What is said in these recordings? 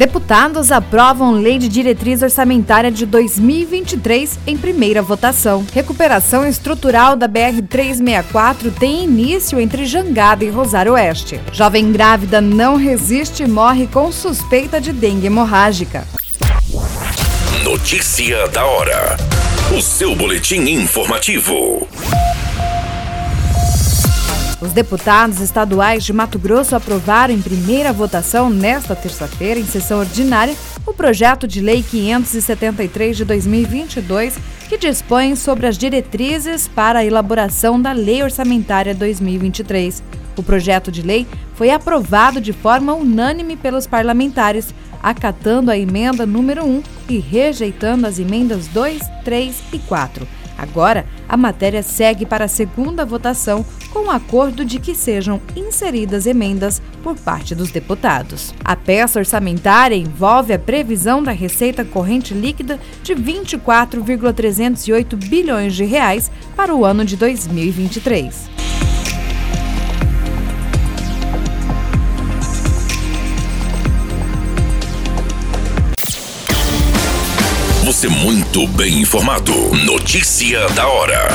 Deputados aprovam Lei de Diretriz Orçamentária de 2023 em primeira votação. Recuperação estrutural da BR-364 tem início entre Jangada e Rosário Oeste. Jovem grávida não resiste e morre com suspeita de dengue hemorrágica. Notícia da hora. O seu boletim informativo. Os deputados estaduais de Mato Grosso aprovaram em primeira votação nesta terça-feira, em sessão ordinária, o projeto de lei 573 de 2022, que dispõe sobre as diretrizes para a elaboração da Lei Orçamentária 2023. O projeto de lei foi aprovado de forma unânime pelos parlamentares, acatando a emenda número 1 e rejeitando as emendas 2, 3 e 4. Agora, a matéria segue para a segunda votação com o acordo de que sejam inseridas emendas por parte dos deputados. A peça orçamentária envolve a previsão da receita corrente líquida de 24,308 bilhões de reais para o ano de 2023. Você muito bem informado. Notícia da hora.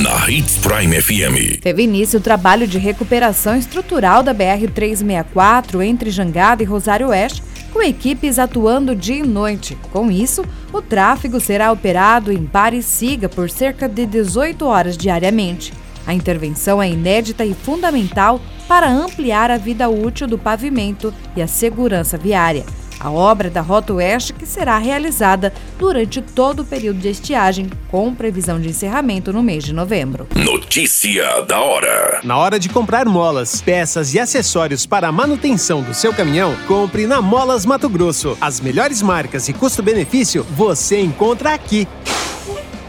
Na Hits Prime FM. Teve início o trabalho de recuperação estrutural da BR-364 entre Jangada e Rosário Oeste, com equipes atuando dia e noite. Com isso, o tráfego será operado em pare e siga por cerca de 18 horas diariamente. A intervenção é inédita e fundamental para ampliar a vida útil do pavimento e a segurança viária a obra da Rota Oeste que será realizada durante todo o período de estiagem, com previsão de encerramento no mês de novembro. Notícia da hora. Na hora de comprar molas, peças e acessórios para a manutenção do seu caminhão, compre na Molas Mato Grosso. As melhores marcas e custo-benefício você encontra aqui.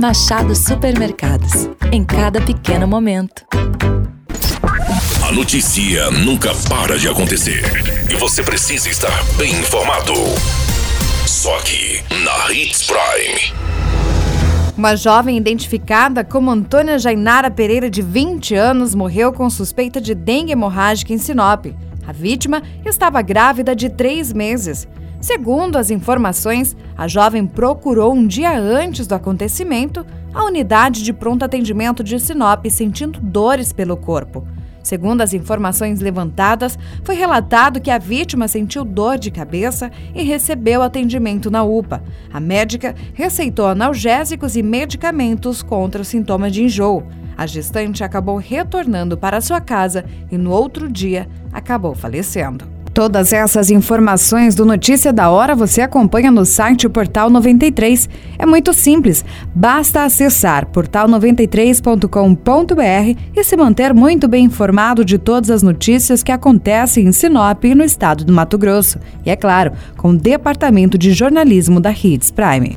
Machado Supermercados. Em cada pequeno momento. A notícia nunca para de acontecer. E você precisa estar bem informado. Só aqui, na Hits Prime. Uma jovem identificada como Antônia Jainara Pereira, de 20 anos, morreu com suspeita de dengue hemorrágica em Sinop. A vítima estava grávida de três meses. Segundo as informações, a jovem procurou um dia antes do acontecimento a unidade de pronto atendimento de Sinop sentindo dores pelo corpo. Segundo as informações levantadas, foi relatado que a vítima sentiu dor de cabeça e recebeu atendimento na UPA. A médica receitou analgésicos e medicamentos contra os sintomas de enjoo. A gestante acabou retornando para sua casa e no outro dia acabou falecendo. Todas essas informações do Notícia da Hora você acompanha no site Portal 93. É muito simples, basta acessar portal93.com.br e se manter muito bem informado de todas as notícias que acontecem em Sinop e no estado do Mato Grosso. E é claro, com o Departamento de Jornalismo da Hits Prime.